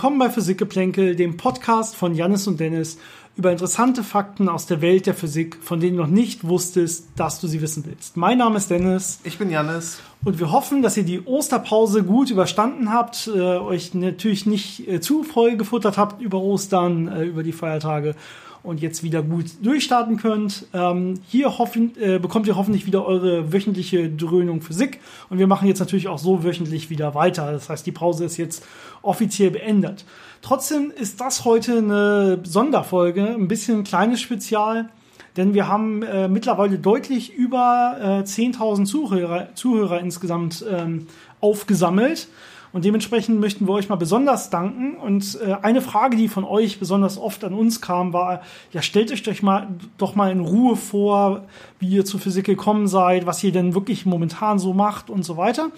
Willkommen bei Physikgeplänkel, dem Podcast von Jannis und Dennis über interessante Fakten aus der Welt der Physik, von denen du noch nicht wusstest, dass du sie wissen willst. Mein Name ist Dennis. Ich bin Jannis. Und wir hoffen, dass ihr die Osterpause gut überstanden habt, äh, euch natürlich nicht äh, zu voll gefuttert habt über Ostern, äh, über die Feiertage und jetzt wieder gut durchstarten könnt. Ähm, hier hoffen, äh, bekommt ihr hoffentlich wieder eure wöchentliche Dröhnung Physik und wir machen jetzt natürlich auch so wöchentlich wieder weiter. Das heißt, die Pause ist jetzt offiziell beendet. Trotzdem ist das heute eine Sonderfolge, ein bisschen ein kleines Spezial, denn wir haben äh, mittlerweile deutlich über äh, 10.000 Zuhörer, Zuhörer insgesamt ähm, aufgesammelt. Und dementsprechend möchten wir euch mal besonders danken. Und äh, eine Frage, die von euch besonders oft an uns kam, war, ja, stellt euch doch mal, doch mal in Ruhe vor, wie ihr zur Physik gekommen seid, was ihr denn wirklich momentan so macht und so weiter.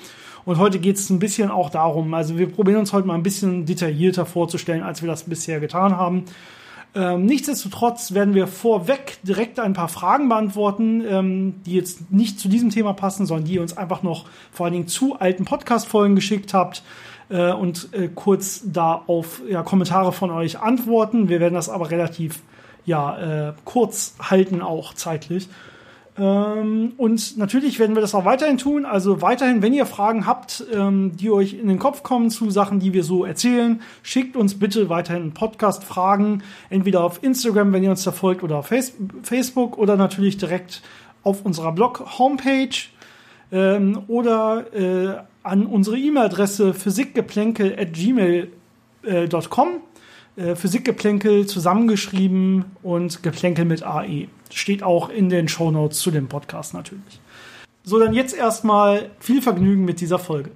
Und heute geht es ein bisschen auch darum, also wir probieren uns heute mal ein bisschen detaillierter vorzustellen, als wir das bisher getan haben. Ähm, nichtsdestotrotz werden wir vorweg direkt ein paar Fragen beantworten, ähm, die jetzt nicht zu diesem Thema passen, sondern die ihr uns einfach noch vor allen Dingen zu alten Podcast-Folgen geschickt habt äh, und äh, kurz da auf ja, Kommentare von euch antworten. Wir werden das aber relativ ja, äh, kurz halten, auch zeitlich. Ähm, und natürlich werden wir das auch weiterhin tun. Also weiterhin, wenn ihr Fragen habt, ähm, die euch in den Kopf kommen zu Sachen, die wir so erzählen, schickt uns bitte weiterhin Podcast-Fragen, entweder auf Instagram, wenn ihr uns da folgt, oder auf Face Facebook oder natürlich direkt auf unserer Blog-Homepage ähm, oder äh, an unsere E-Mail-Adresse physikgeplänkel.gmail.com. Äh, Physikgeplänkel zusammengeschrieben und Geplänkel mit AE. Steht auch in den Show Notes zu dem Podcast natürlich. So, dann jetzt erstmal viel Vergnügen mit dieser Folge.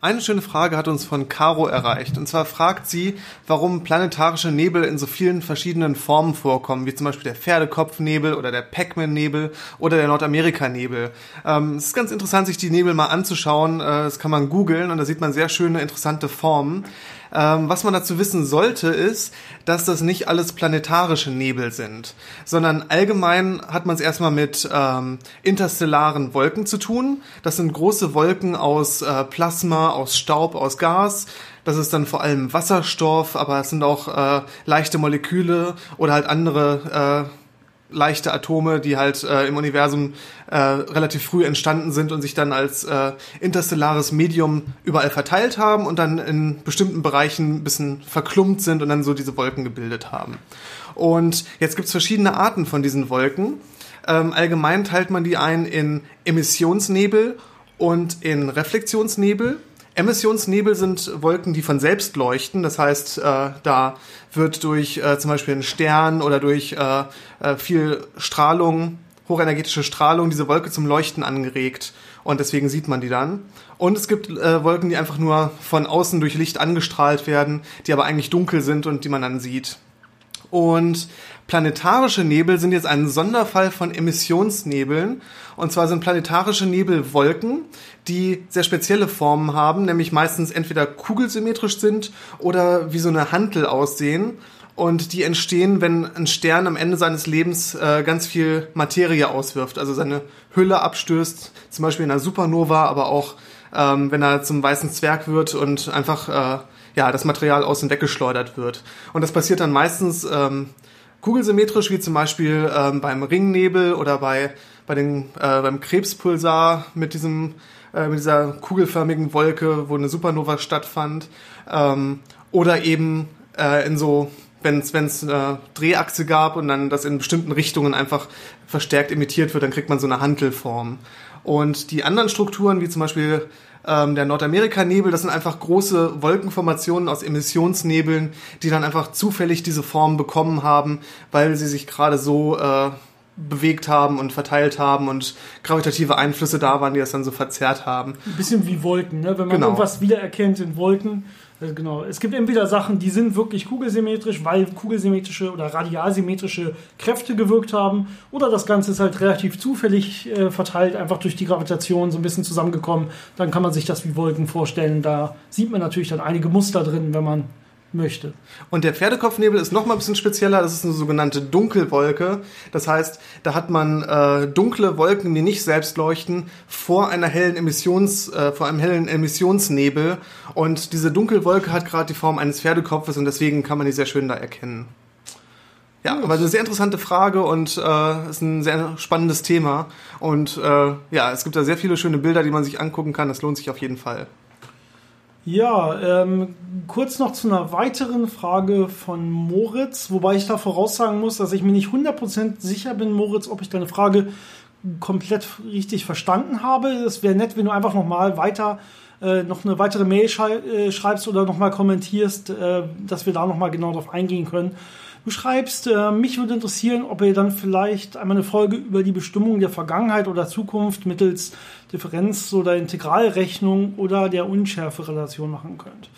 Eine schöne Frage hat uns von Caro erreicht. Und zwar fragt sie, warum planetarische Nebel in so vielen verschiedenen Formen vorkommen, wie zum Beispiel der Pferdekopfnebel oder der Pac-Man-Nebel oder der Nordamerika-Nebel. Ähm, es ist ganz interessant, sich die Nebel mal anzuschauen. Äh, das kann man googeln und da sieht man sehr schöne, interessante Formen. Ähm, was man dazu wissen sollte, ist, dass das nicht alles planetarische Nebel sind, sondern allgemein hat man es erstmal mit ähm, interstellaren Wolken zu tun. Das sind große Wolken aus äh, Plasma, aus Staub, aus Gas. Das ist dann vor allem Wasserstoff, aber es sind auch äh, leichte Moleküle oder halt andere äh, leichte Atome, die halt äh, im Universum äh, relativ früh entstanden sind und sich dann als äh, interstellares Medium überall verteilt haben und dann in bestimmten Bereichen ein bisschen verklumpt sind und dann so diese Wolken gebildet haben. Und jetzt gibt's verschiedene Arten von diesen Wolken. Ähm, allgemein teilt man die ein in Emissionsnebel und in Reflexionsnebel. Emissionsnebel sind Wolken, die von selbst leuchten. Das heißt, äh, da wird durch äh, zum Beispiel einen Stern oder durch äh, äh, viel Strahlung, hochenergetische Strahlung, diese Wolke zum Leuchten angeregt. Und deswegen sieht man die dann. Und es gibt äh, Wolken, die einfach nur von außen durch Licht angestrahlt werden, die aber eigentlich dunkel sind und die man dann sieht. Und planetarische Nebel sind jetzt ein Sonderfall von Emissionsnebeln. Und zwar sind planetarische Nebel Wolken, die sehr spezielle Formen haben, nämlich meistens entweder kugelsymmetrisch sind oder wie so eine Hantel aussehen. Und die entstehen, wenn ein Stern am Ende seines Lebens äh, ganz viel Materie auswirft, also seine Hülle abstößt, zum Beispiel in einer Supernova, aber auch ähm, wenn er zum weißen Zwerg wird und einfach äh, ja das Material außen weggeschleudert wird. Und das passiert dann meistens ähm, kugelsymmetrisch, wie zum Beispiel ähm, beim Ringnebel oder bei, bei den, äh, beim Krebspulsar mit diesem äh, mit dieser kugelförmigen Wolke, wo eine Supernova stattfand. Ähm, oder eben äh, in so, wenn es äh, Drehachse gab und dann das in bestimmten Richtungen einfach verstärkt emittiert wird, dann kriegt man so eine Hantelform. Und die anderen Strukturen, wie zum Beispiel ähm, der Nordamerika-Nebel, das sind einfach große Wolkenformationen aus Emissionsnebeln, die dann einfach zufällig diese Form bekommen haben, weil sie sich gerade so äh, bewegt haben und verteilt haben und gravitative Einflüsse da waren, die das dann so verzerrt haben. Ein bisschen wie Wolken, ne? wenn man genau. irgendwas wiedererkennt in Wolken. Also genau. Es gibt entweder Sachen, die sind wirklich kugelsymmetrisch, weil kugelsymmetrische oder radialsymmetrische Kräfte gewirkt haben, oder das Ganze ist halt relativ zufällig äh, verteilt, einfach durch die Gravitation so ein bisschen zusammengekommen. Dann kann man sich das wie Wolken vorstellen. Da sieht man natürlich dann einige Muster drin, wenn man möchte. Und der Pferdekopfnebel ist noch mal ein bisschen spezieller. Das ist eine sogenannte Dunkelwolke. Das heißt, da hat man äh, dunkle Wolken, die nicht selbst leuchten, vor einer hellen Emissions, äh, vor einem hellen Emissionsnebel. Und diese Dunkelwolke hat gerade die Form eines Pferdekopfes und deswegen kann man die sehr schön da erkennen. Ja, aber eine sehr interessante Frage und äh, ist ein sehr spannendes Thema. Und äh, ja, es gibt da sehr viele schöne Bilder, die man sich angucken kann. Das lohnt sich auf jeden Fall. Ja, ähm, kurz noch zu einer weiteren Frage von Moritz, wobei ich da voraussagen muss, dass ich mir nicht 100% sicher bin, Moritz, ob ich deine Frage komplett richtig verstanden habe. Es wäre nett, wenn du einfach nochmal weiter äh, noch eine weitere Mail schrei äh, schreibst oder nochmal kommentierst, äh, dass wir da nochmal genau drauf eingehen können. Du schreibst, äh, mich würde interessieren, ob ihr dann vielleicht einmal eine Folge über die Bestimmung der Vergangenheit oder Zukunft mittels Differenz- oder Integralrechnung oder der Unschärferelation machen könnt.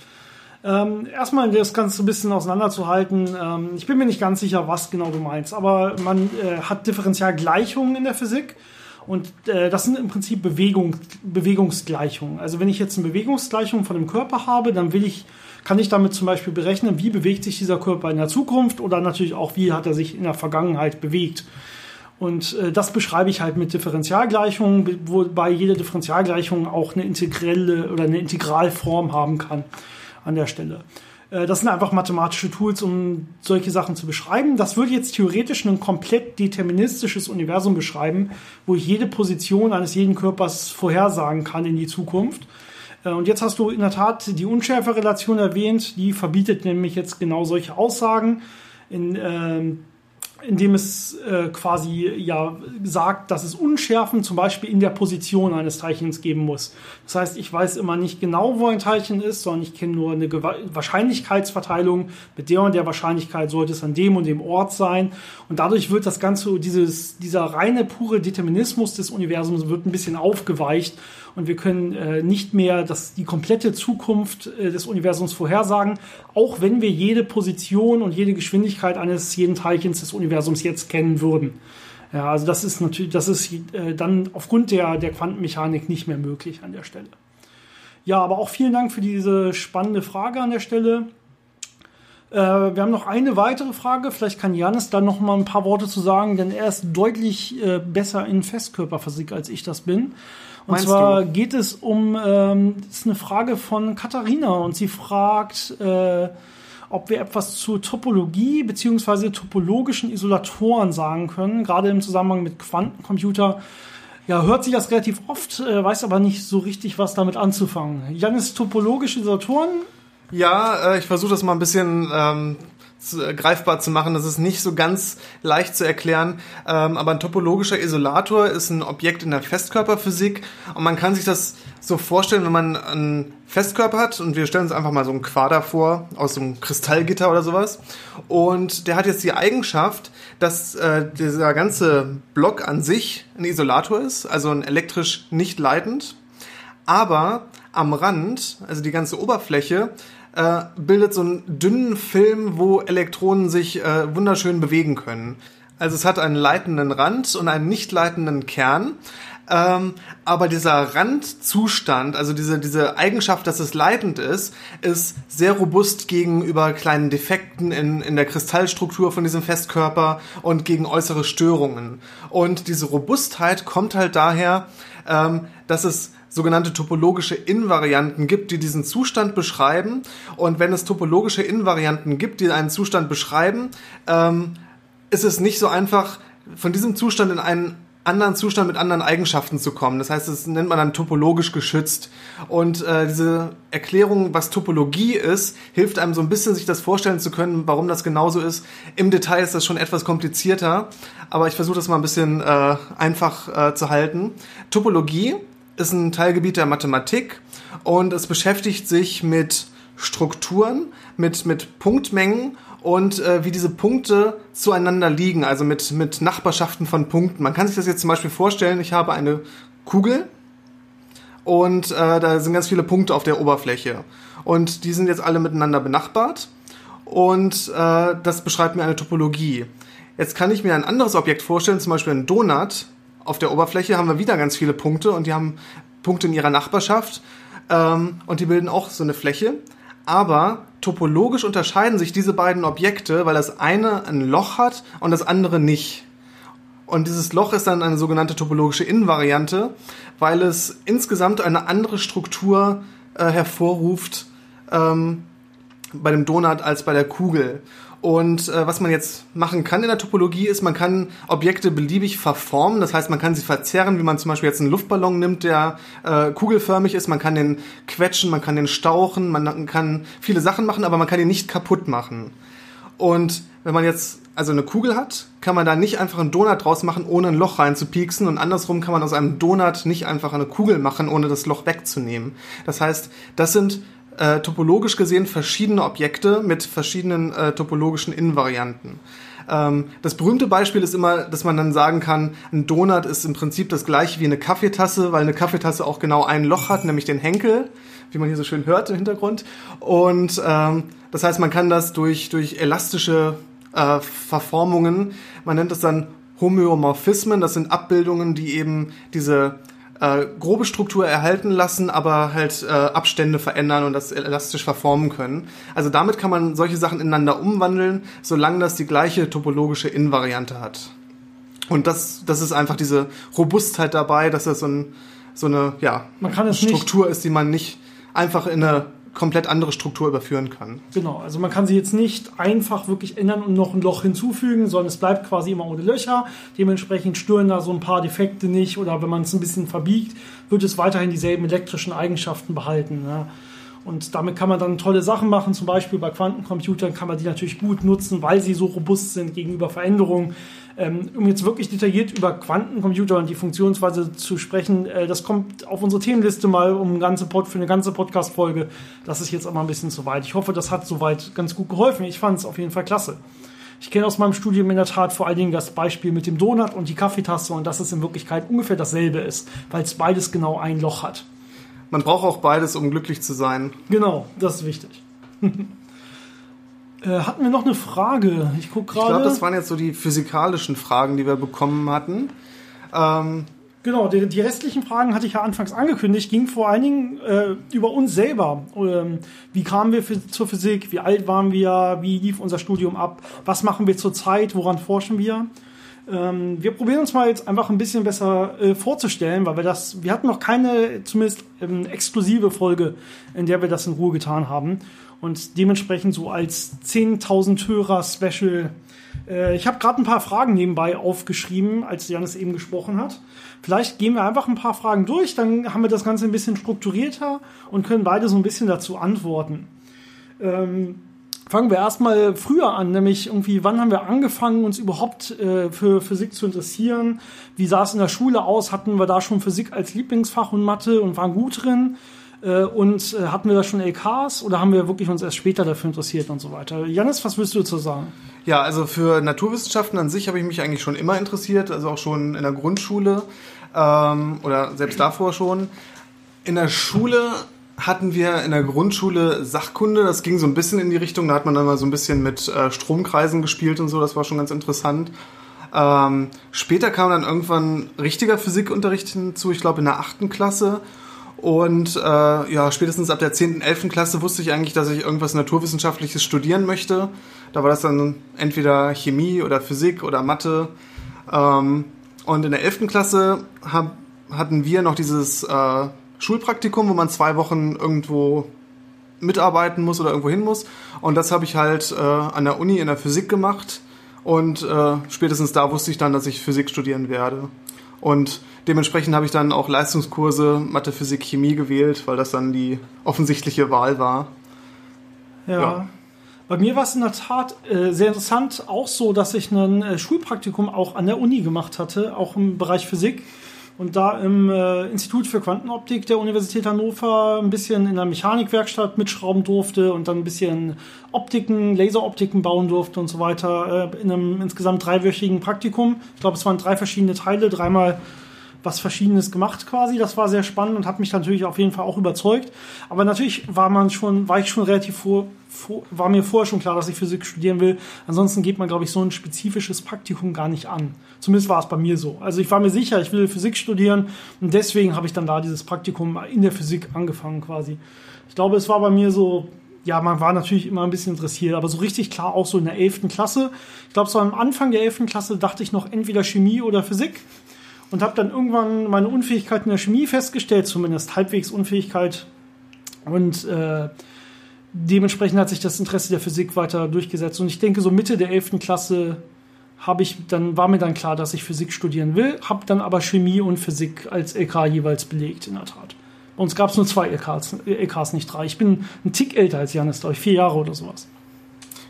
Ähm, erstmal das Ganze ein bisschen auseinanderzuhalten. Ähm, ich bin mir nicht ganz sicher, was genau du meinst, aber man äh, hat Differentialgleichungen in der Physik und äh, das sind im Prinzip Bewegung, Bewegungsgleichungen. Also wenn ich jetzt eine Bewegungsgleichung von einem Körper habe, dann will ich kann ich damit zum Beispiel berechnen, wie bewegt sich dieser Körper in der Zukunft oder natürlich auch, wie hat er sich in der Vergangenheit bewegt. Und äh, das beschreibe ich halt mit Differentialgleichungen, wobei jede Differentialgleichung auch eine integrelle oder eine Integralform haben kann an der Stelle. Äh, das sind einfach mathematische Tools, um solche Sachen zu beschreiben. Das würde jetzt theoretisch ein komplett deterministisches Universum beschreiben, wo ich jede Position eines jeden Körpers vorhersagen kann in die Zukunft. Äh, und jetzt hast du in der Tat die Unschärferelation erwähnt, die verbietet nämlich jetzt genau solche Aussagen. In, ähm, indem es äh, quasi ja sagt, dass es Unschärfen zum Beispiel in der Position eines Teilchens geben muss. Das heißt, ich weiß immer nicht genau, wo ein Teilchen ist, sondern ich kenne nur eine Ge Wahrscheinlichkeitsverteilung. Mit der und der Wahrscheinlichkeit sollte es an dem und dem Ort sein. Und dadurch wird das Ganze, dieses, dieser reine, pure Determinismus des Universums wird ein bisschen aufgeweicht und wir können äh, nicht mehr das, die komplette Zukunft äh, des Universums vorhersagen, auch wenn wir jede Position und jede Geschwindigkeit eines jeden Teilchens des Universums jetzt kennen würden. Ja, also das ist natürlich, das ist äh, dann aufgrund der, der Quantenmechanik nicht mehr möglich an der Stelle. Ja, aber auch vielen Dank für diese spannende Frage an der Stelle. Äh, wir haben noch eine weitere Frage. Vielleicht kann Janis da noch mal ein paar Worte zu sagen, denn er ist deutlich äh, besser in Festkörperphysik als ich das bin. Und Meinst zwar du? geht es um, ähm, das ist eine Frage von Katharina und sie fragt, äh, ob wir etwas zur Topologie beziehungsweise topologischen Isolatoren sagen können, gerade im Zusammenhang mit Quantencomputer. Ja, hört sich das relativ oft, äh, weiß aber nicht so richtig, was damit anzufangen. Janis, topologische Isolatoren? Ja, äh, ich versuche das mal ein bisschen ähm, zu, äh, greifbar zu machen. Das ist nicht so ganz leicht zu erklären. Ähm, aber ein topologischer Isolator ist ein Objekt in der Festkörperphysik und man kann sich das so vorstellen, wenn man einen Festkörper hat und wir stellen uns einfach mal so einen Quader vor aus so einem Kristallgitter oder sowas und der hat jetzt die Eigenschaft, dass äh, dieser ganze Block an sich ein Isolator ist, also ein elektrisch nicht leitend, aber am Rand, also die ganze Oberfläche, äh, bildet so einen dünnen Film, wo Elektronen sich äh, wunderschön bewegen können. Also es hat einen leitenden Rand und einen nicht leitenden Kern. Ähm, aber dieser Randzustand, also diese, diese Eigenschaft, dass es leitend ist, ist sehr robust gegenüber kleinen Defekten in, in der Kristallstruktur von diesem Festkörper und gegen äußere Störungen. Und diese Robustheit kommt halt daher, ähm, dass es sogenannte topologische Invarianten gibt, die diesen Zustand beschreiben. Und wenn es topologische Invarianten gibt, die einen Zustand beschreiben, ähm, ist es nicht so einfach, von diesem Zustand in einen anderen Zustand mit anderen Eigenschaften zu kommen. Das heißt, das nennt man dann topologisch geschützt. Und äh, diese Erklärung, was Topologie ist, hilft einem so ein bisschen, sich das vorstellen zu können, warum das genauso ist. Im Detail ist das schon etwas komplizierter, aber ich versuche das mal ein bisschen äh, einfach äh, zu halten. Topologie ist ein Teilgebiet der Mathematik und es beschäftigt sich mit Strukturen, mit, mit Punktmengen und äh, wie diese Punkte zueinander liegen, also mit, mit Nachbarschaften von Punkten. Man kann sich das jetzt zum Beispiel vorstellen, ich habe eine Kugel und äh, da sind ganz viele Punkte auf der Oberfläche und die sind jetzt alle miteinander benachbart und äh, das beschreibt mir eine Topologie. Jetzt kann ich mir ein anderes Objekt vorstellen, zum Beispiel einen Donut, auf der Oberfläche haben wir wieder ganz viele Punkte und die haben Punkte in ihrer Nachbarschaft ähm, und die bilden auch so eine Fläche. Aber topologisch unterscheiden sich diese beiden Objekte, weil das eine ein Loch hat und das andere nicht. Und dieses Loch ist dann eine sogenannte topologische Invariante, weil es insgesamt eine andere Struktur äh, hervorruft ähm, bei dem Donut als bei der Kugel. Und äh, was man jetzt machen kann in der Topologie ist, man kann Objekte beliebig verformen. Das heißt, man kann sie verzerren, wie man zum Beispiel jetzt einen Luftballon nimmt, der äh, kugelförmig ist. Man kann den quetschen, man kann den stauchen, man kann viele Sachen machen, aber man kann ihn nicht kaputt machen. Und wenn man jetzt also eine Kugel hat, kann man da nicht einfach einen Donut draus machen, ohne ein Loch reinzupieksen. Und andersrum kann man aus einem Donut nicht einfach eine Kugel machen, ohne das Loch wegzunehmen. Das heißt, das sind äh, topologisch gesehen verschiedene Objekte mit verschiedenen äh, topologischen Invarianten. Ähm, das berühmte Beispiel ist immer, dass man dann sagen kann, ein Donut ist im Prinzip das gleiche wie eine Kaffeetasse, weil eine Kaffeetasse auch genau ein Loch hat, nämlich den Henkel, wie man hier so schön hört im Hintergrund. Und ähm, das heißt, man kann das durch, durch elastische äh, Verformungen, man nennt das dann Homöomorphismen, das sind Abbildungen, die eben diese äh, grobe Struktur erhalten lassen, aber halt äh, Abstände verändern und das elastisch verformen können. Also damit kann man solche Sachen ineinander umwandeln, solange das die gleiche topologische Invariante hat. Und das, das ist einfach diese Robustheit dabei, dass das so, ein, so eine ja, Struktur ist, die man nicht einfach in eine komplett andere Struktur überführen kann. Genau, also man kann sie jetzt nicht einfach wirklich ändern und noch ein Loch hinzufügen, sondern es bleibt quasi immer ohne Löcher. Dementsprechend stören da so ein paar Defekte nicht oder wenn man es ein bisschen verbiegt, wird es weiterhin dieselben elektrischen Eigenschaften behalten. Ja. Und damit kann man dann tolle Sachen machen. Zum Beispiel bei Quantencomputern kann man die natürlich gut nutzen, weil sie so robust sind gegenüber Veränderungen. Ähm, um jetzt wirklich detailliert über Quantencomputer und die Funktionsweise zu sprechen, äh, das kommt auf unsere Themenliste mal um ganze Pod für eine ganze Podcast-Folge. Das ist jetzt aber ein bisschen zu weit. Ich hoffe, das hat soweit ganz gut geholfen. Ich fand es auf jeden Fall klasse. Ich kenne aus meinem Studium in der Tat vor allen Dingen das Beispiel mit dem Donut und die Kaffeetasse und dass es in Wirklichkeit ungefähr dasselbe ist, weil es beides genau ein Loch hat. Man braucht auch beides, um glücklich zu sein. Genau, das ist wichtig. Äh, hatten wir noch eine Frage? Ich gucke gerade. Ich glaube, das waren jetzt so die physikalischen Fragen, die wir bekommen hatten. Ähm, genau, die, die, restlichen Fragen hatte ich ja anfangs angekündigt, ging vor allen Dingen äh, über uns selber. Ähm, wie kamen wir für, zur Physik? Wie alt waren wir? Wie lief unser Studium ab? Was machen wir zurzeit? Woran forschen wir? Ähm, wir probieren uns mal jetzt einfach ein bisschen besser äh, vorzustellen, weil wir das, wir hatten noch keine zumindest ähm, exklusive Folge, in der wir das in Ruhe getan haben. Und dementsprechend so als 10.000 Hörer-Special. Äh, ich habe gerade ein paar Fragen nebenbei aufgeschrieben, als Janis eben gesprochen hat. Vielleicht gehen wir einfach ein paar Fragen durch, dann haben wir das Ganze ein bisschen strukturierter und können beide so ein bisschen dazu antworten. Ähm, fangen wir erstmal früher an, nämlich irgendwie, wann haben wir angefangen, uns überhaupt äh, für Physik zu interessieren? Wie sah es in der Schule aus? Hatten wir da schon Physik als Lieblingsfach und Mathe und waren gut drin? Äh, und äh, hatten wir da schon LKs oder haben wir wirklich uns erst später dafür interessiert und so weiter? Janis, was willst du dazu sagen? Ja, also für Naturwissenschaften an sich habe ich mich eigentlich schon immer interessiert, also auch schon in der Grundschule ähm, oder selbst davor schon. In der Schule hatten wir in der Grundschule Sachkunde. Das ging so ein bisschen in die Richtung. Da hat man dann mal so ein bisschen mit äh, Stromkreisen gespielt und so. Das war schon ganz interessant. Ähm, später kam dann irgendwann richtiger Physikunterricht hinzu. Ich glaube in der achten Klasse. Und äh, ja, spätestens ab der 10., 11. Klasse wusste ich eigentlich, dass ich irgendwas Naturwissenschaftliches studieren möchte. Da war das dann entweder Chemie oder Physik oder Mathe. Ähm, und in der 11. Klasse hab, hatten wir noch dieses äh, Schulpraktikum, wo man zwei Wochen irgendwo mitarbeiten muss oder irgendwo hin muss. Und das habe ich halt äh, an der Uni in der Physik gemacht. Und äh, spätestens da wusste ich dann, dass ich Physik studieren werde. Und dementsprechend habe ich dann auch Leistungskurse Mathe, Physik, Chemie gewählt, weil das dann die offensichtliche Wahl war. Ja. ja. Bei mir war es in der Tat äh, sehr interessant, auch so, dass ich ein äh, Schulpraktikum auch an der Uni gemacht hatte, auch im Bereich Physik und da im äh, Institut für Quantenoptik der Universität Hannover ein bisschen in der Mechanikwerkstatt mitschrauben durfte und dann ein bisschen Optiken, Laseroptiken bauen durfte und so weiter äh, in einem insgesamt dreiwöchigen Praktikum. Ich glaube, es waren drei verschiedene Teile, dreimal was Verschiedenes gemacht quasi. Das war sehr spannend und hat mich natürlich auf jeden Fall auch überzeugt. Aber natürlich war man schon, war ich schon relativ vor, vor, war mir vorher schon klar, dass ich Physik studieren will. Ansonsten geht man, glaube ich, so ein spezifisches Praktikum gar nicht an. Zumindest war es bei mir so. Also ich war mir sicher, ich will Physik studieren und deswegen habe ich dann da dieses Praktikum in der Physik angefangen quasi. Ich glaube, es war bei mir so ja, man war natürlich immer ein bisschen interessiert, aber so richtig klar auch so in der 11. Klasse. Ich glaube, so am Anfang der 11. Klasse dachte ich noch entweder Chemie oder Physik und habe dann irgendwann meine Unfähigkeit in der Chemie festgestellt, zumindest halbwegs Unfähigkeit. Und äh, dementsprechend hat sich das Interesse der Physik weiter durchgesetzt. Und ich denke, so Mitte der 11. Klasse habe ich dann war mir dann klar, dass ich Physik studieren will, habe dann aber Chemie und Physik als LK jeweils belegt in der Tat. Bei uns gab es nur zwei LKs, LKs, nicht drei. Ich bin ein Tick älter als Janis, glaube ich, vier Jahre oder sowas.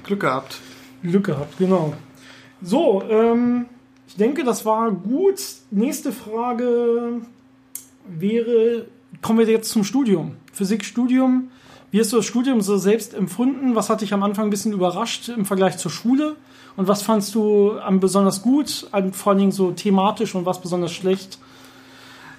Glück gehabt. Glück gehabt, genau. So, ähm, ich denke, das war gut. Nächste Frage wäre, kommen wir jetzt zum Studium. Physikstudium. Wie hast du das Studium so selbst empfunden? Was hat dich am Anfang ein bisschen überrascht im Vergleich zur Schule? Und was fandst du besonders gut, vor allen Dingen so thematisch und was besonders schlecht?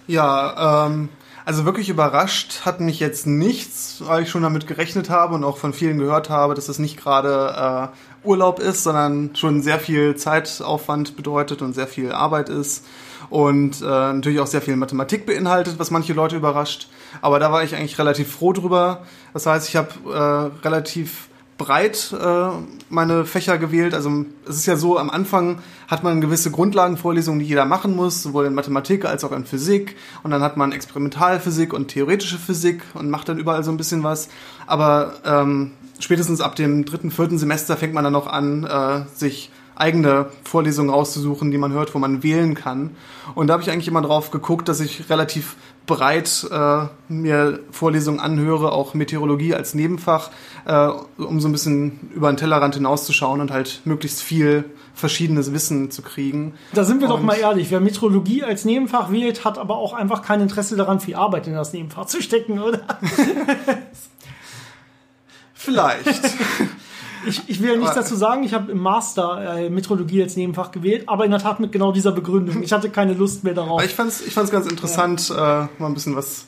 Ja, ähm, also wirklich überrascht hat mich jetzt nichts, weil ich schon damit gerechnet habe und auch von vielen gehört habe, dass es nicht gerade äh, Urlaub ist, sondern schon sehr viel Zeitaufwand bedeutet und sehr viel Arbeit ist und äh, natürlich auch sehr viel Mathematik beinhaltet, was manche Leute überrascht. Aber da war ich eigentlich relativ froh drüber. Das heißt, ich habe äh, relativ breit äh, meine Fächer gewählt. Also es ist ja so, am Anfang hat man gewisse Grundlagenvorlesungen, die jeder machen muss, sowohl in Mathematik als auch in Physik. Und dann hat man Experimentalphysik und theoretische Physik und macht dann überall so ein bisschen was. Aber ähm, spätestens ab dem dritten, vierten Semester fängt man dann noch an, äh, sich eigene Vorlesungen auszusuchen, die man hört, wo man wählen kann. Und da habe ich eigentlich immer drauf geguckt, dass ich relativ breit äh, mir Vorlesungen anhöre, auch Meteorologie als Nebenfach, äh, um so ein bisschen über den Tellerrand hinauszuschauen und halt möglichst viel verschiedenes Wissen zu kriegen. Da sind wir und doch mal ehrlich, wer Meteorologie als Nebenfach wählt, hat aber auch einfach kein Interesse daran, viel Arbeit in das Nebenfach zu stecken, oder? Vielleicht. Ich, ich will ja nichts dazu sagen, ich habe im Master äh, Metrologie als Nebenfach gewählt, aber in der Tat mit genau dieser Begründung. Ich hatte keine Lust mehr darauf. Ich fand's, ich fand's ganz interessant, ja. äh, mal ein bisschen was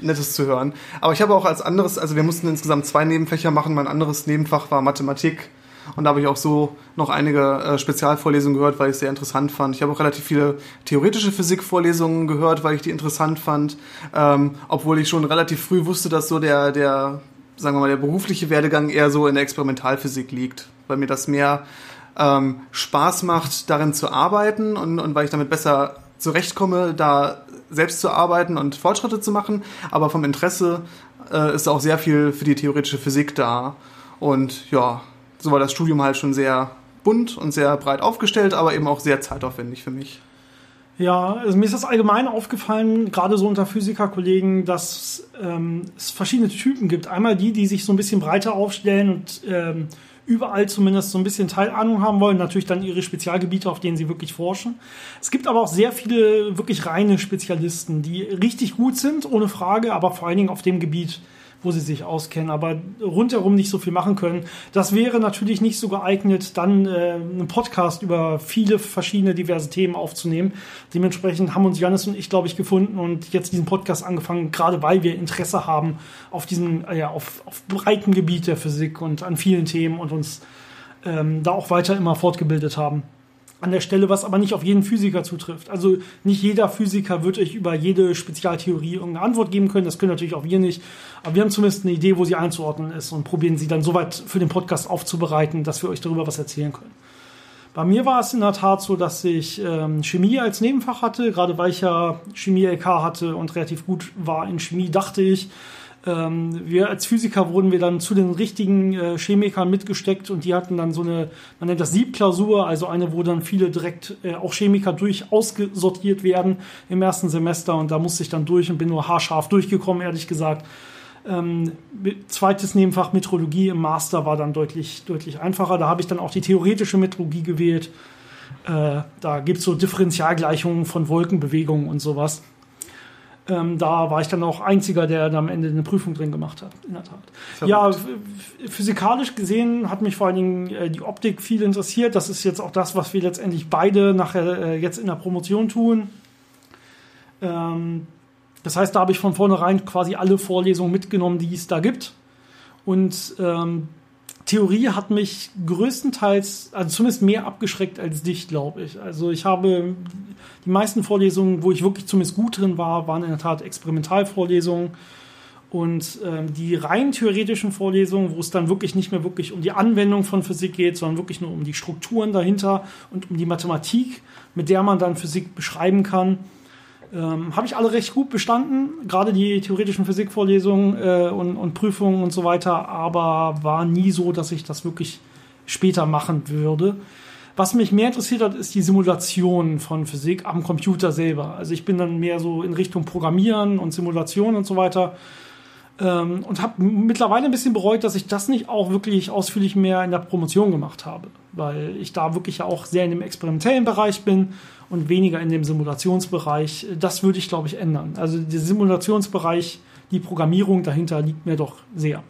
Nettes zu hören. Aber ich habe auch als anderes, also wir mussten insgesamt zwei Nebenfächer machen. Mein anderes Nebenfach war Mathematik. Und da habe ich auch so noch einige äh, Spezialvorlesungen gehört, weil ich es sehr interessant fand. Ich habe auch relativ viele theoretische Physikvorlesungen gehört, weil ich die interessant fand. Ähm, obwohl ich schon relativ früh wusste, dass so der, der sagen wir mal, der berufliche Werdegang eher so in der Experimentalphysik liegt, weil mir das mehr ähm, Spaß macht, darin zu arbeiten und, und weil ich damit besser zurechtkomme, da selbst zu arbeiten und Fortschritte zu machen. Aber vom Interesse äh, ist auch sehr viel für die theoretische Physik da. Und ja, so war das Studium halt schon sehr bunt und sehr breit aufgestellt, aber eben auch sehr zeitaufwendig für mich. Ja, also mir ist das allgemein aufgefallen, gerade so unter Physikerkollegen, dass ähm, es verschiedene Typen gibt. Einmal die, die sich so ein bisschen breiter aufstellen und ähm, überall zumindest so ein bisschen Teilahnung haben wollen, natürlich dann ihre Spezialgebiete, auf denen sie wirklich forschen. Es gibt aber auch sehr viele wirklich reine Spezialisten, die richtig gut sind, ohne Frage, aber vor allen Dingen auf dem Gebiet wo sie sich auskennen, aber rundherum nicht so viel machen können. Das wäre natürlich nicht so geeignet, dann äh, einen Podcast über viele verschiedene diverse Themen aufzunehmen. Dementsprechend haben uns Janis und ich, glaube ich, gefunden und jetzt diesen Podcast angefangen, gerade weil wir Interesse haben auf diesem, äh, ja, auf, auf breiten Gebiet der Physik und an vielen Themen und uns ähm, da auch weiter immer fortgebildet haben an der Stelle, was aber nicht auf jeden Physiker zutrifft. Also nicht jeder Physiker wird euch über jede Spezialtheorie irgendeine Antwort geben können. Das können natürlich auch wir nicht. Aber wir haben zumindest eine Idee, wo sie einzuordnen ist und probieren sie dann soweit für den Podcast aufzubereiten, dass wir euch darüber was erzählen können. Bei mir war es in der Tat so, dass ich ähm, Chemie als Nebenfach hatte, gerade weil ich ja Chemie-LK hatte und relativ gut war in Chemie, dachte ich, wir als Physiker wurden wir dann zu den richtigen äh, Chemikern mitgesteckt und die hatten dann so eine, man nennt das Siebklausur, also eine, wo dann viele direkt äh, auch Chemiker durch ausgesortiert werden im ersten Semester und da musste ich dann durch und bin nur haarscharf durchgekommen, ehrlich gesagt. Ähm, zweites Nebenfach Metrologie im Master war dann deutlich, deutlich einfacher. Da habe ich dann auch die theoretische Metrologie gewählt. Äh, da gibt es so Differentialgleichungen von Wolkenbewegungen und sowas. Ähm, da war ich dann auch einziger, der am Ende eine Prüfung drin gemacht hat, in der Tat. Ja, physikalisch gesehen hat mich vor allen Dingen äh, die Optik viel interessiert. Das ist jetzt auch das, was wir letztendlich beide nachher äh, jetzt in der Promotion tun. Ähm, das heißt, da habe ich von vornherein quasi alle Vorlesungen mitgenommen, die es da gibt. Und ähm, Theorie hat mich größtenteils, also zumindest mehr abgeschreckt als dich, glaube ich. Also ich habe die meisten Vorlesungen, wo ich wirklich zumindest gut drin war, waren in der Tat Experimentalvorlesungen. Und ähm, die rein theoretischen Vorlesungen, wo es dann wirklich nicht mehr wirklich um die Anwendung von Physik geht, sondern wirklich nur um die Strukturen dahinter und um die Mathematik, mit der man dann Physik beschreiben kann, ähm, Habe ich alle recht gut bestanden, gerade die theoretischen Physikvorlesungen äh, und, und Prüfungen und so weiter, aber war nie so, dass ich das wirklich später machen würde. Was mich mehr interessiert hat, ist die Simulation von Physik am Computer selber. Also ich bin dann mehr so in Richtung Programmieren und Simulation und so weiter. Ähm, und habe mittlerweile ein bisschen bereut, dass ich das nicht auch wirklich ausführlich mehr in der Promotion gemacht habe, weil ich da wirklich ja auch sehr in dem experimentellen Bereich bin und weniger in dem Simulationsbereich. Das würde ich, glaube ich, ändern. Also der Simulationsbereich, die Programmierung dahinter liegt mir doch sehr.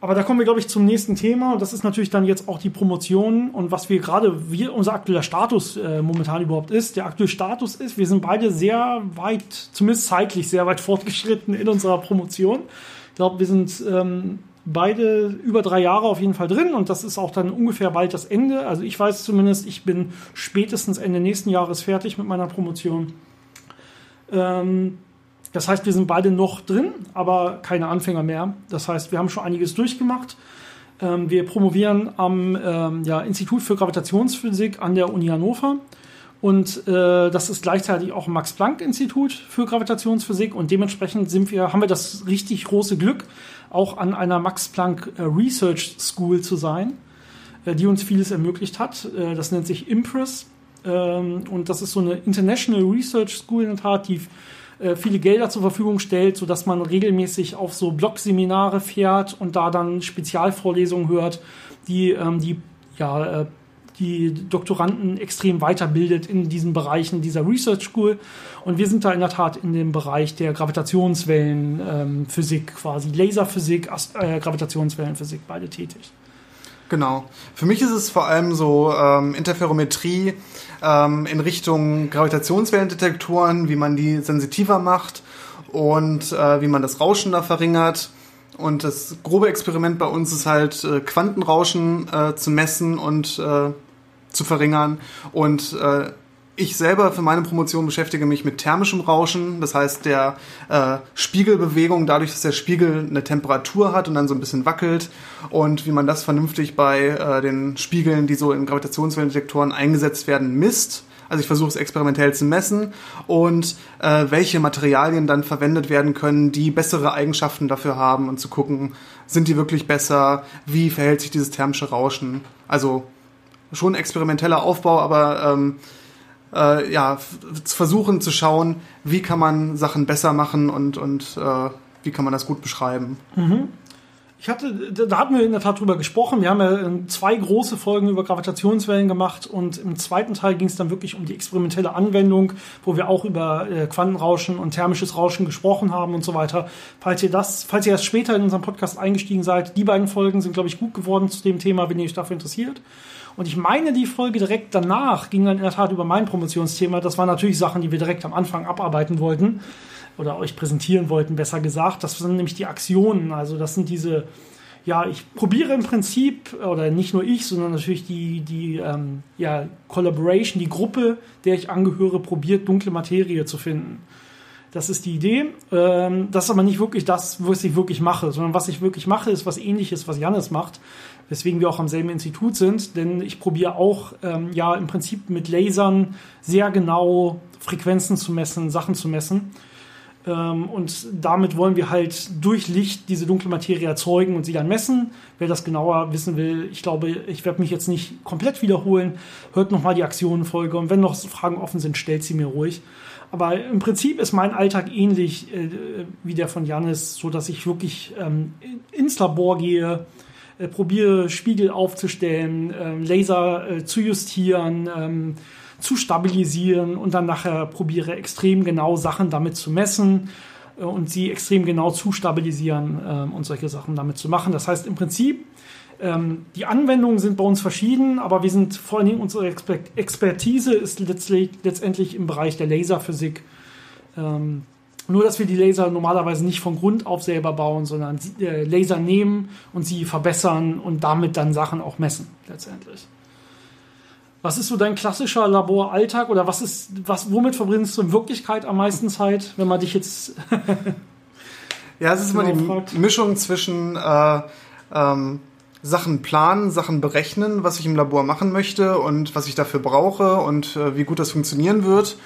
Aber da kommen wir, glaube ich, zum nächsten Thema. Und das ist natürlich dann jetzt auch die Promotion und was wir gerade, wie unser aktueller Status äh, momentan überhaupt ist. Der aktuelle Status ist, wir sind beide sehr weit, zumindest zeitlich sehr weit fortgeschritten in unserer Promotion. Ich glaube, wir sind ähm, beide über drei Jahre auf jeden Fall drin und das ist auch dann ungefähr bald das Ende. Also ich weiß zumindest, ich bin spätestens Ende nächsten Jahres fertig mit meiner Promotion. Ähm, das heißt, wir sind beide noch drin, aber keine Anfänger mehr. Das heißt, wir haben schon einiges durchgemacht. Ähm, wir promovieren am ähm, ja, Institut für Gravitationsphysik an der Uni Hannover. Und äh, das ist gleichzeitig auch Max-Planck-Institut für Gravitationsphysik. Und dementsprechend sind wir, haben wir das richtig große Glück, auch an einer Max-Planck äh, Research School zu sein, äh, die uns vieles ermöglicht hat. Äh, das nennt sich IMPRES. Ähm, und das ist so eine International Research School in der Tat, die äh, viele Gelder zur Verfügung stellt, sodass man regelmäßig auf so Blog-Seminare fährt und da dann Spezialvorlesungen hört, die ähm, die ja, äh, die Doktoranden extrem weiterbildet in diesen Bereichen dieser Research School. Und wir sind da in der Tat in dem Bereich der Gravitationswellenphysik, ähm, quasi Laserphysik, äh, Gravitationswellenphysik, beide tätig. Genau. Für mich ist es vor allem so ähm, Interferometrie ähm, in Richtung Gravitationswellendetektoren, wie man die sensitiver macht und äh, wie man das Rauschen da verringert. Und das grobe Experiment bei uns ist halt, äh, Quantenrauschen äh, zu messen und äh, zu verringern. Und äh, ich selber für meine Promotion beschäftige mich mit thermischem Rauschen, das heißt der äh, Spiegelbewegung, dadurch, dass der Spiegel eine Temperatur hat und dann so ein bisschen wackelt und wie man das vernünftig bei äh, den Spiegeln, die so in Gravitationswellendetektoren eingesetzt werden, misst. Also ich versuche es experimentell zu messen und äh, welche Materialien dann verwendet werden können, die bessere Eigenschaften dafür haben und zu gucken, sind die wirklich besser, wie verhält sich dieses thermische Rauschen. Also schon experimenteller Aufbau, aber ähm, äh, ja, versuchen zu schauen, wie kann man Sachen besser machen und, und äh, wie kann man das gut beschreiben. Mhm. Ich hatte, da hatten wir in der Tat drüber gesprochen. Wir haben ja ähm, zwei große Folgen über Gravitationswellen gemacht und im zweiten Teil ging es dann wirklich um die experimentelle Anwendung, wo wir auch über äh, Quantenrauschen und thermisches Rauschen gesprochen haben und so weiter. Falls ihr das, falls ihr erst später in unserem Podcast eingestiegen seid, die beiden Folgen sind, glaube ich, gut geworden zu dem Thema, wenn ihr euch dafür interessiert. Und ich meine, die Folge direkt danach ging dann in der Tat über mein Promotionsthema. Das waren natürlich Sachen, die wir direkt am Anfang abarbeiten wollten oder euch präsentieren wollten, besser gesagt. Das sind nämlich die Aktionen. Also das sind diese, ja, ich probiere im Prinzip, oder nicht nur ich, sondern natürlich die, die ähm, ja, Collaboration, die Gruppe, der ich angehöre, probiert, dunkle Materie zu finden. Das ist die Idee. Ähm, das ist aber nicht wirklich das, was ich wirklich mache, sondern was ich wirklich mache, ist was ähnliches, was Janis macht weswegen wir auch am selben Institut sind, denn ich probiere auch ähm, ja im Prinzip mit Lasern sehr genau Frequenzen zu messen, Sachen zu messen. Ähm, und damit wollen wir halt durch Licht diese dunkle Materie erzeugen und sie dann messen. Wer das genauer wissen will, ich glaube, ich werde mich jetzt nicht komplett wiederholen. Hört nochmal die Aktionenfolge und wenn noch Fragen offen sind, stellt sie mir ruhig. Aber im Prinzip ist mein Alltag ähnlich äh, wie der von Janis, so dass ich wirklich ähm, ins Labor gehe, äh, probiere Spiegel aufzustellen, äh, Laser zu justieren, ähm, zu stabilisieren und dann nachher probiere extrem genau Sachen damit zu messen äh, und sie extrem genau zu stabilisieren ähm, und solche Sachen damit zu machen. Das heißt im Prinzip, ähm, die Anwendungen sind bei uns verschieden, aber wir sind vor allen Dingen unsere Exper Expertise ist letztlich, letztendlich im Bereich der Laserphysik. Ähm, nur, dass wir die Laser normalerweise nicht von Grund auf selber bauen, sondern äh, Laser nehmen und sie verbessern und damit dann Sachen auch messen, letztendlich. Was ist so dein klassischer Laboralltag oder was ist, was, womit verbringst du in Wirklichkeit am meisten Zeit, wenn man dich jetzt Ja, es ist immer genau die fragt. Mischung zwischen äh, ähm, Sachen planen, Sachen berechnen, was ich im Labor machen möchte und was ich dafür brauche und äh, wie gut das funktionieren wird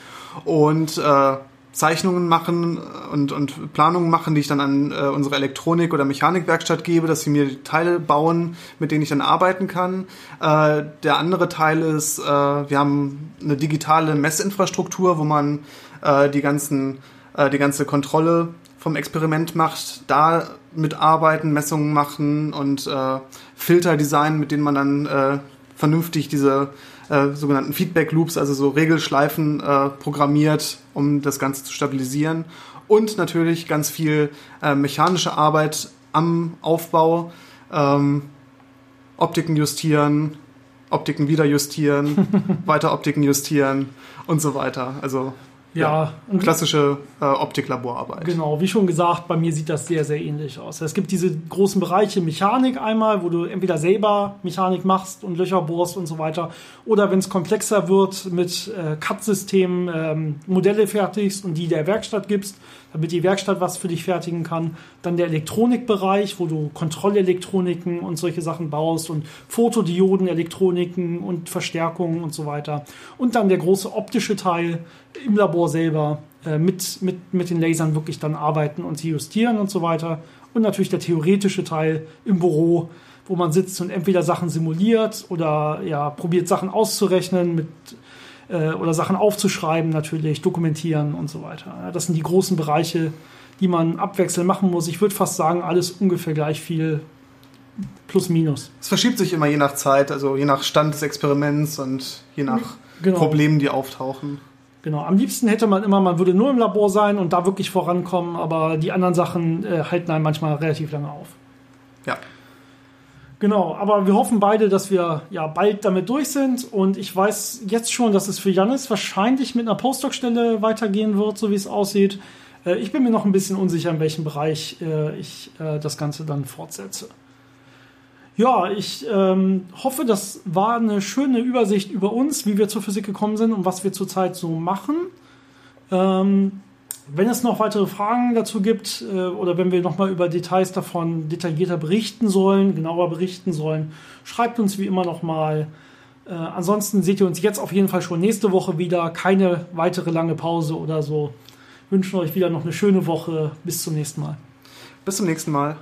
und äh, Zeichnungen machen und, und Planungen machen, die ich dann an äh, unsere Elektronik- oder Mechanikwerkstatt gebe, dass sie mir Teile bauen, mit denen ich dann arbeiten kann. Äh, der andere Teil ist, äh, wir haben eine digitale Messinfrastruktur, wo man äh, die ganzen, äh, die ganze Kontrolle vom Experiment macht, da mitarbeiten, Messungen machen und äh, Filter designen, mit denen man dann äh, vernünftig diese äh, sogenannten Feedback Loops, also so Regelschleifen äh, programmiert, um das Ganze zu stabilisieren. Und natürlich ganz viel äh, mechanische Arbeit am Aufbau, ähm, Optiken justieren, Optiken wieder justieren, weiter Optiken justieren und so weiter. Also Ja, und klassische äh, Optiklaborarbeit. Genau, wie schon gesagt, bei mir sieht das sehr, sehr ähnlich aus. Es gibt diese großen Bereiche Mechanik einmal, wo du entweder selber Mechanik machst und Löcher bohrst und so weiter, oder wenn es komplexer wird, mit äh, CAD-Systemen ähm, Modelle fertigst und die der Werkstatt gibst, damit die Werkstatt was für dich fertigen kann. Dann der Elektronikbereich, wo du Kontrollelektroniken und solche Sachen baust und Fotodioden, Elektroniken und Verstärkungen und so weiter. Und dann der große optische Teil im Labor selber äh, mit, mit, mit den Lasern wirklich dann arbeiten und sie justieren und so weiter. Und natürlich der theoretische Teil im Büro, wo man sitzt und entweder Sachen simuliert oder ja, probiert Sachen auszurechnen mit äh, oder Sachen aufzuschreiben natürlich, dokumentieren und so weiter. Ja, das sind die großen Bereiche, die man abwechselnd machen muss. Ich würde fast sagen, alles ungefähr gleich viel plus minus. Es verschiebt sich immer je nach Zeit, also je nach Stand des Experiments und je nach Genau. Problemen, die auftauchen. Genau, am liebsten hätte man immer, man würde nur im Labor sein und da wirklich vorankommen, aber die anderen Sachen äh, halten einen manchmal relativ lange auf. Genau, aber wir hoffen beide, dass wir ja bald damit durch sind und ich weiß jetzt schon, dass es für Janis wahrscheinlich mit einer Postdoc-Stelle weitergehen wird, so wie es aussieht. Äh, ich bin mir noch ein bisschen unsicher, in welchem Bereich äh, ich äh, das Ganze dann fortsetze. Ja, ich ähm, hoffe, das war eine schöne Übersicht über uns, wie wir zur Physik gekommen sind und was wir zurzeit so machen. Ähm, wenn es noch weitere Fragen dazu gibt äh, oder wenn wir nochmal über Details davon detaillierter berichten sollen, genauer berichten sollen, schreibt uns wie immer nochmal. Äh, ansonsten seht ihr uns jetzt auf jeden Fall schon nächste Woche wieder. Keine weitere lange Pause oder so. Wünschen euch wieder noch eine schöne Woche. Bis zum nächsten Mal. Bis zum nächsten Mal.